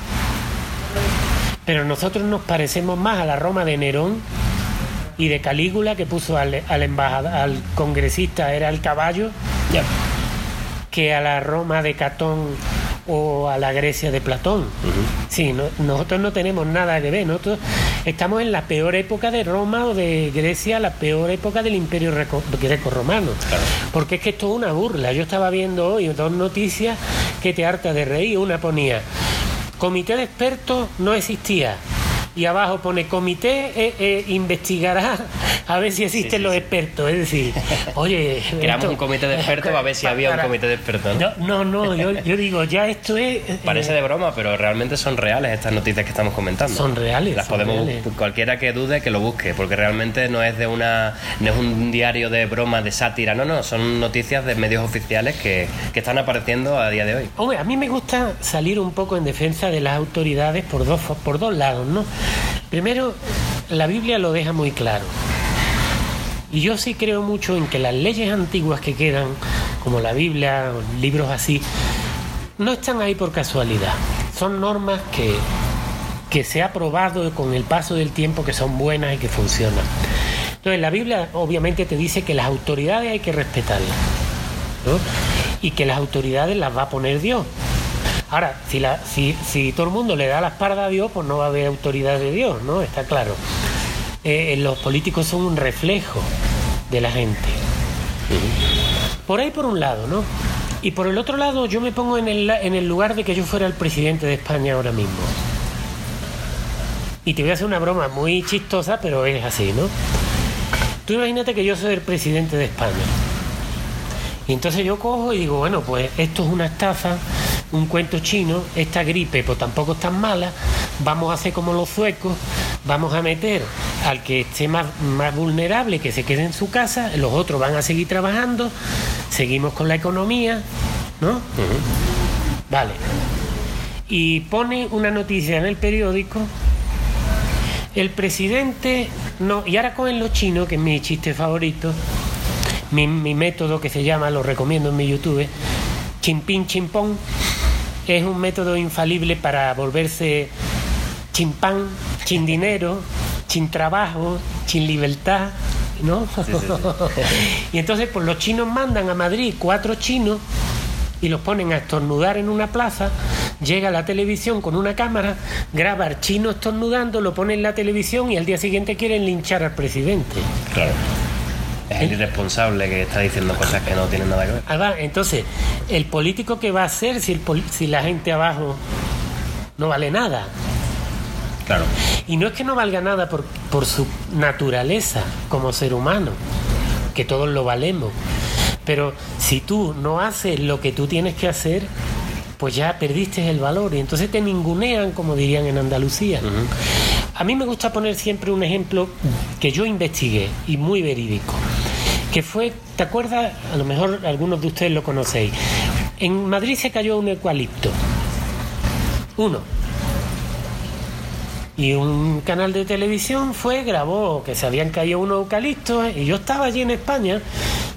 Pero nosotros nos parecemos más a la Roma de Nerón y de Calígula que puso al, al embajador, al congresista, era el caballo. Que a la Roma de Catón o a la Grecia de Platón. Sí, nosotros no tenemos nada que ver, nosotros estamos en la peor época de Roma o de Grecia, la peor época del imperio greco-romano. Porque es que esto es una burla. Yo estaba viendo hoy dos noticias que te harta de reír. Una ponía, comité de expertos no existía y abajo pone comité eh, eh, investigará a ver si existen los expertos. Es decir, oye. Creamos un comité de expertos a ver si había un comité de expertos. No, no, yo, digo, ya esto es. Eh, Parece de broma, pero realmente son reales estas noticias que estamos comentando. Son reales. Las podemos. Cualquiera que dude que lo busque, porque realmente no es de una. No es un diario de broma, de sátira, no, no, son noticias de medios oficiales que, que están apareciendo a día de hoy. Hombre, a mí me gusta salir un poco en defensa de las autoridades por dos, por dos lados, ¿no? Primero, la Biblia lo deja muy claro. Y yo sí creo mucho en que las leyes antiguas que quedan, como la Biblia, libros así, no están ahí por casualidad. Son normas que, que se ha probado con el paso del tiempo que son buenas y que funcionan. Entonces la Biblia obviamente te dice que las autoridades hay que respetarlas. Y que las autoridades las va a poner Dios. Ahora, si, todo el mundo le da la espalda a Dios, pues no va a haber autoridad de Dios, ¿no? Está claro. Eh, los políticos son un reflejo de la gente. Por ahí por un lado, ¿no? Y por el otro lado, yo me pongo en el, en el lugar de que yo fuera el presidente de España ahora mismo. Y te voy a hacer una broma muy chistosa, pero es así, ¿no? Tú imagínate que yo soy el presidente de España. Y entonces yo cojo y digo, bueno, pues esto es una estafa, un cuento chino, esta gripe pues tampoco es tan mala, vamos a hacer como los suecos, vamos a meter al que esté más, más vulnerable, que se quede en su casa, los otros van a seguir trabajando, seguimos con la economía, ¿no? Vale. Y pone una noticia en el periódico El presidente, no, y ahora con los chinos, que es mi chiste favorito, mi, mi método que se llama, lo recomiendo en mi YouTube, chimpín chimpón, es un método infalible para volverse chimpán, sin dinero, sin trabajo, sin libertad, ¿no? [laughs] y entonces, pues los chinos mandan a Madrid cuatro chinos y los ponen a estornudar en una plaza, llega la televisión con una cámara, graba al chino estornudando, lo pone en la televisión y al día siguiente quieren linchar al presidente. Claro. Es el irresponsable que está diciendo cosas que no tienen nada que ver. Ah, entonces, ¿el político qué va a hacer si, si la gente abajo no vale nada? Claro. Y no es que no valga nada por, por su naturaleza como ser humano, que todos lo valemos. Pero si tú no haces lo que tú tienes que hacer, pues ya perdiste el valor y entonces te ningunean, como dirían en Andalucía. A mí me gusta poner siempre un ejemplo que yo investigué y muy verídico, que fue, ¿te acuerdas? A lo mejor algunos de ustedes lo conocéis. En Madrid se cayó un eucalipto. Uno. Y un canal de televisión fue, grabó que se habían caído unos eucaliptos y yo estaba allí en España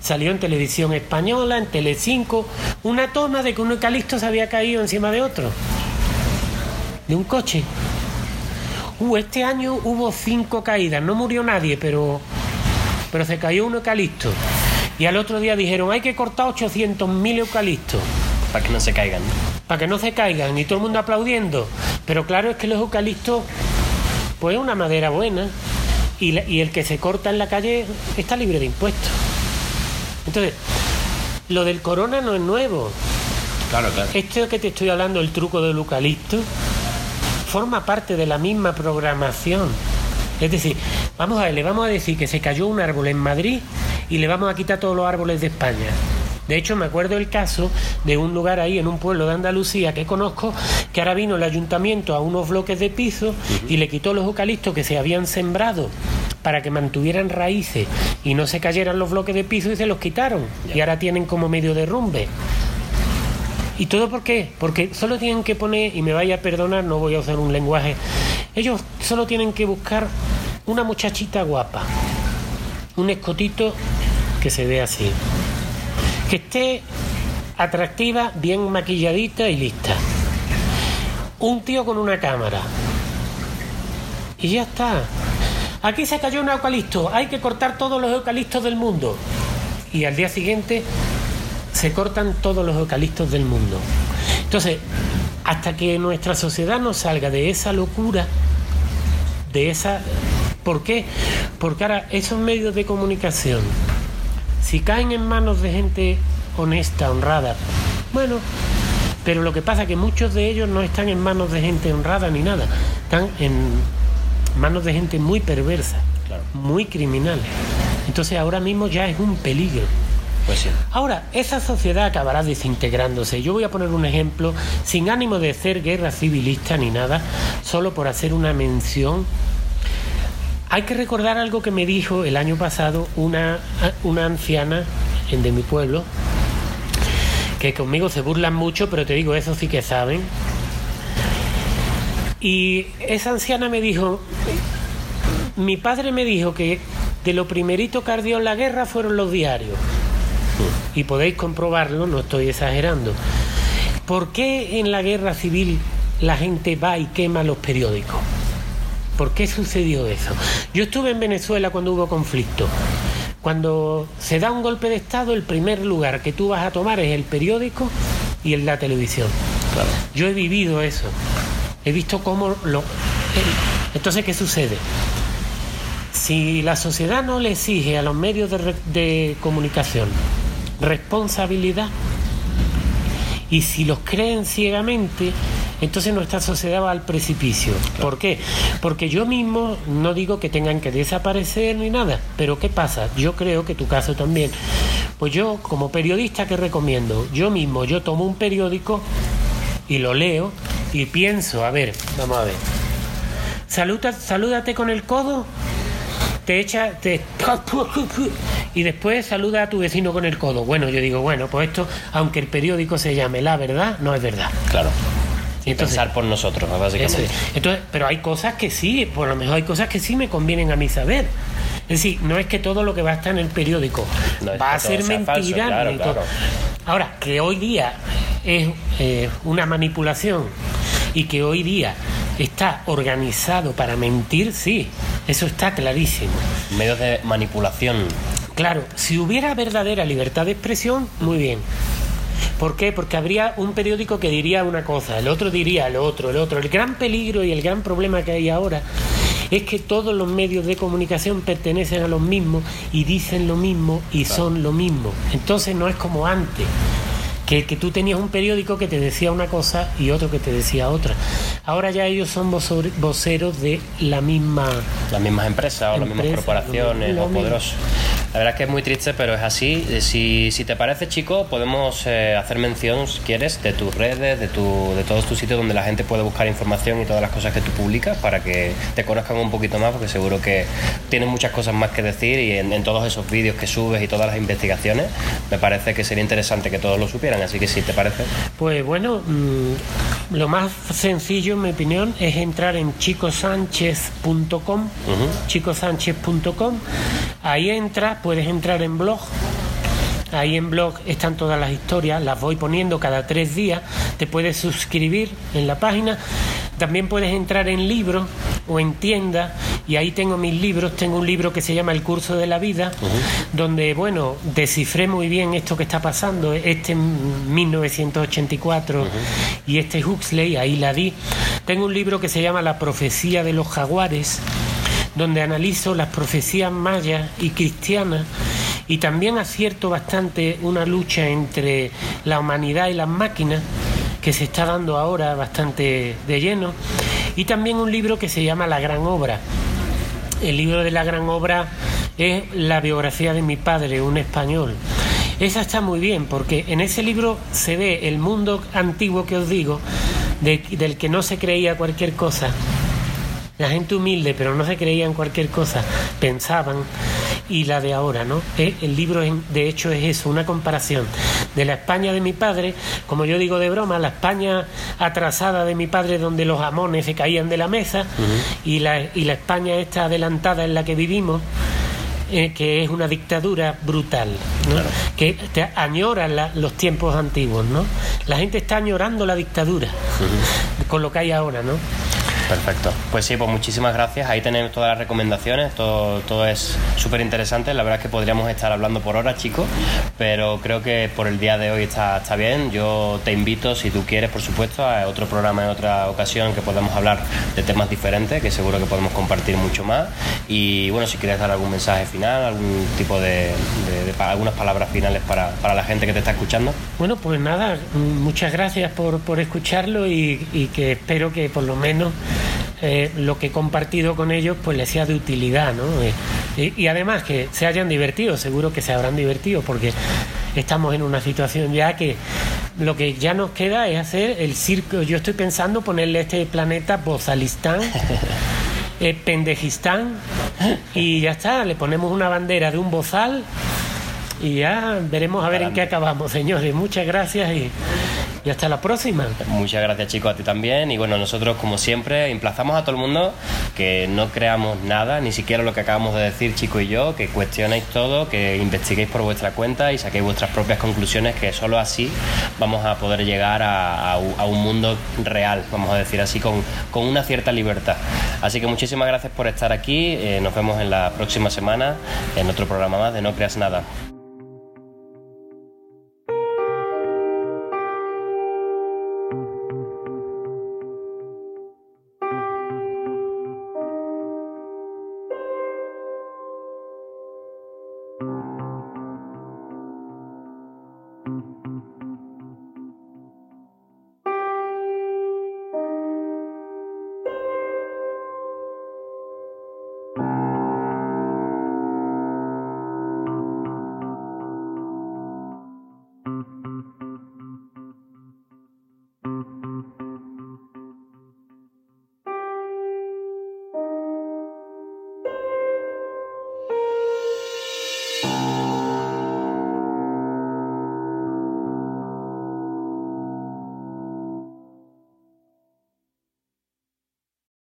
salió en televisión española, en Telecinco, una toma de que un eucalipto se había caído encima de otro, de un coche. Uh, este año hubo cinco caídas, no murió nadie, pero, pero se cayó un eucalipto. Y al otro día dijeron, hay que cortar 800.000 eucaliptos. Para que no se caigan. Para que no se caigan, y todo el mundo aplaudiendo. Pero claro, es que los eucaliptos, pues es una madera buena, y, y el que se corta en la calle está libre de impuestos. Entonces, lo del corona no es nuevo. Claro, claro. Esto que te estoy hablando, el truco del eucalipto, forma parte de la misma programación. Es decir, vamos a ver, le vamos a decir que se cayó un árbol en Madrid y le vamos a quitar todos los árboles de España. De hecho, me acuerdo el caso de un lugar ahí en un pueblo de Andalucía que conozco, que ahora vino el ayuntamiento a unos bloques de piso y le quitó los eucaliptos que se habían sembrado para que mantuvieran raíces y no se cayeran los bloques de piso y se los quitaron. Y ahora tienen como medio derrumbe. ¿Y todo por qué? Porque solo tienen que poner, y me vaya a perdonar, no voy a usar un lenguaje, ellos solo tienen que buscar una muchachita guapa, un escotito que se ve así, que esté atractiva, bien maquilladita y lista. Un tío con una cámara. Y ya está. Aquí se cayó un eucalipto, hay que cortar todos los eucaliptos del mundo. Y al día siguiente se cortan todos los eucaliptos del mundo. Entonces, hasta que nuestra sociedad no salga de esa locura, de esa... ¿Por qué? Porque ahora esos medios de comunicación, si caen en manos de gente honesta, honrada, bueno, pero lo que pasa es que muchos de ellos no están en manos de gente honrada ni nada, están en manos de gente muy perversa, muy criminal. Entonces ahora mismo ya es un peligro. Pues. Ahora, esa sociedad acabará desintegrándose. Yo voy a poner un ejemplo, sin ánimo de ser guerra civilista ni nada, solo por hacer una mención. Hay que recordar algo que me dijo el año pasado una, una anciana de mi pueblo, que conmigo se burlan mucho, pero te digo, eso sí que saben, y esa anciana me dijo, mi padre me dijo que de lo primerito que ardió en la guerra fueron los diarios. Y podéis comprobarlo, no estoy exagerando. ¿Por qué en la guerra civil la gente va y quema los periódicos? ¿Por qué sucedió eso? Yo estuve en Venezuela cuando hubo conflicto. Cuando se da un golpe de Estado, el primer lugar que tú vas a tomar es el periódico y el la televisión. Yo he vivido eso. He visto cómo lo... Entonces, ¿qué sucede? Si la sociedad no le exige a los medios de, comunicación responsabilidad y si los creen ciegamente, entonces nuestra sociedad va al precipicio. ¿Por qué? Porque yo mismo no digo que tengan que desaparecer ni nada, pero ¿qué pasa? Yo creo que tu caso también. Pues yo, como periodista, ¿qué recomiendo? Yo mismo, yo tomo un periódico y lo leo y pienso, a ver, vamos a ver. Saluda, salúdate con el codo, te echa, te y después saluda a tu vecino con el codo. Bueno, yo digo, bueno, pues esto, aunque el periódico se llame La Verdad, no es verdad. Claro. Y pensar por nosotros, básicamente. Entonces, pero hay cosas que sí, por lo mejor hay cosas que sí me convienen a mí saber. Es decir, no es que todo lo que va a estar en el periódico va a ser mentira. Ahora, que hoy día es eh, una manipulación y que hoy día está organizado para mentir, sí, eso está clarísimo. Medios de manipulación. Claro, si hubiera verdadera libertad de expresión, muy bien. ¿Por qué? Porque habría un periódico que diría una cosa, el otro diría lo otro, el otro. El gran peligro y el gran problema que hay ahora es que todos los medios de comunicación pertenecen a los mismos y dicen lo mismo y son lo mismo. Entonces no es como antes que, que, tú tenías un periódico que te decía una cosa y otro que te decía otra. Ahora ya ellos son voceros de la misma... Las mismas empresas o las mismas corporaciones o poderosos. La verdad es que es muy triste, pero es así. Eh, si, si te parece, chico, podemos eh, hacer mención, si quieres, de tus redes, de, tu, de todos tus sitios donde la gente puede buscar información y todas las cosas que tú publicas para que te conozcan un poquito más, porque seguro que tienes muchas cosas más que decir y en, todos esos vídeos que subes y todas las investigaciones, me parece que sería interesante que todos lo supieran. Así que si te parece. Pues bueno, mm, lo más sencillo, en mi opinión, es entrar en chicosánchez.com, chicosánchez.com, ahí entras puedes entrar en blog. Ahí en blog están todas las historias, las voy poniendo cada tres días. Te puedes suscribir en la página. También puedes entrar en libros o en tiendas y ahí tengo mis libros. Tengo un libro que se llama El curso de la vida, donde, bueno, descifré muy bien esto que está pasando. Este 1984 y este Huxley, ahí la di. Tengo un libro que se llama La profecía de los jaguares donde analizo las profecías mayas y cristianas y también acierto bastante una lucha entre la humanidad y las máquinas que se está dando ahora bastante de lleno y también un libro que se llama La Gran Obra. El libro de la Gran Obra es la biografía de mi padre, un español. Esa está muy bien porque en ese libro se ve el mundo antiguo que os digo, del que no se creía cualquier cosa la gente humilde, pero no se creía en cualquier cosa, pensaban, y la de ahora, ¿no? Eh, el libro, de hecho, es eso, una comparación de la España de mi padre, como yo digo de broma, la España atrasada de mi padre, donde los amones se caían de la mesa, y, la, y la España esta adelantada en la que vivimos, eh, que es una dictadura brutal, ¿no? que te añora los tiempos antiguos, ¿no? La gente está añorando la dictadura con lo que hay ahora, ¿no? Perfecto. Pues sí, pues muchísimas gracias. Ahí tenemos todas las recomendaciones. Todo, todo es súper interesante. La verdad es que podríamos estar hablando por horas, chicos. Pero creo que por el día de hoy está, está bien. Yo te invito, si tú quieres, por supuesto, a otro programa en otra ocasión que podamos hablar de temas diferentes, que seguro que podemos compartir mucho más. Y bueno, si quieres dar algún mensaje final, algún tipo de, algunas palabras finales para, para, la gente que te está escuchando. Bueno, pues nada, muchas gracias por, por escucharlo y, y que espero que por lo menos eh, lo que he compartido con ellos pues les sea de utilidad, ¿no? Eh, y, además que se hayan divertido, seguro que se habrán divertido porque estamos en una situación ya que lo que ya nos queda es hacer el circo, yo estoy pensando ponerle a este planeta Bozalistán. [laughs] Eh, Pendejistán y ya está, le ponemos una bandera de un bozal y ya veremos a ver en qué acabamos, señores. Muchas gracias y y hasta la próxima. Muchas gracias chicos a ti también y bueno, nosotros como siempre emplazamos a todo el mundo que no creamos nada, ni siquiera lo que acabamos de decir Chico y yo, que cuestionéis todo, que investiguéis por vuestra cuenta y saquéis vuestras propias conclusiones, que solo así vamos a poder llegar a, un mundo real, vamos a decir así, con, con, una cierta libertad. Así que muchísimas gracias por estar aquí, eh, nos vemos en la próxima semana en otro programa más de No Creas Nada.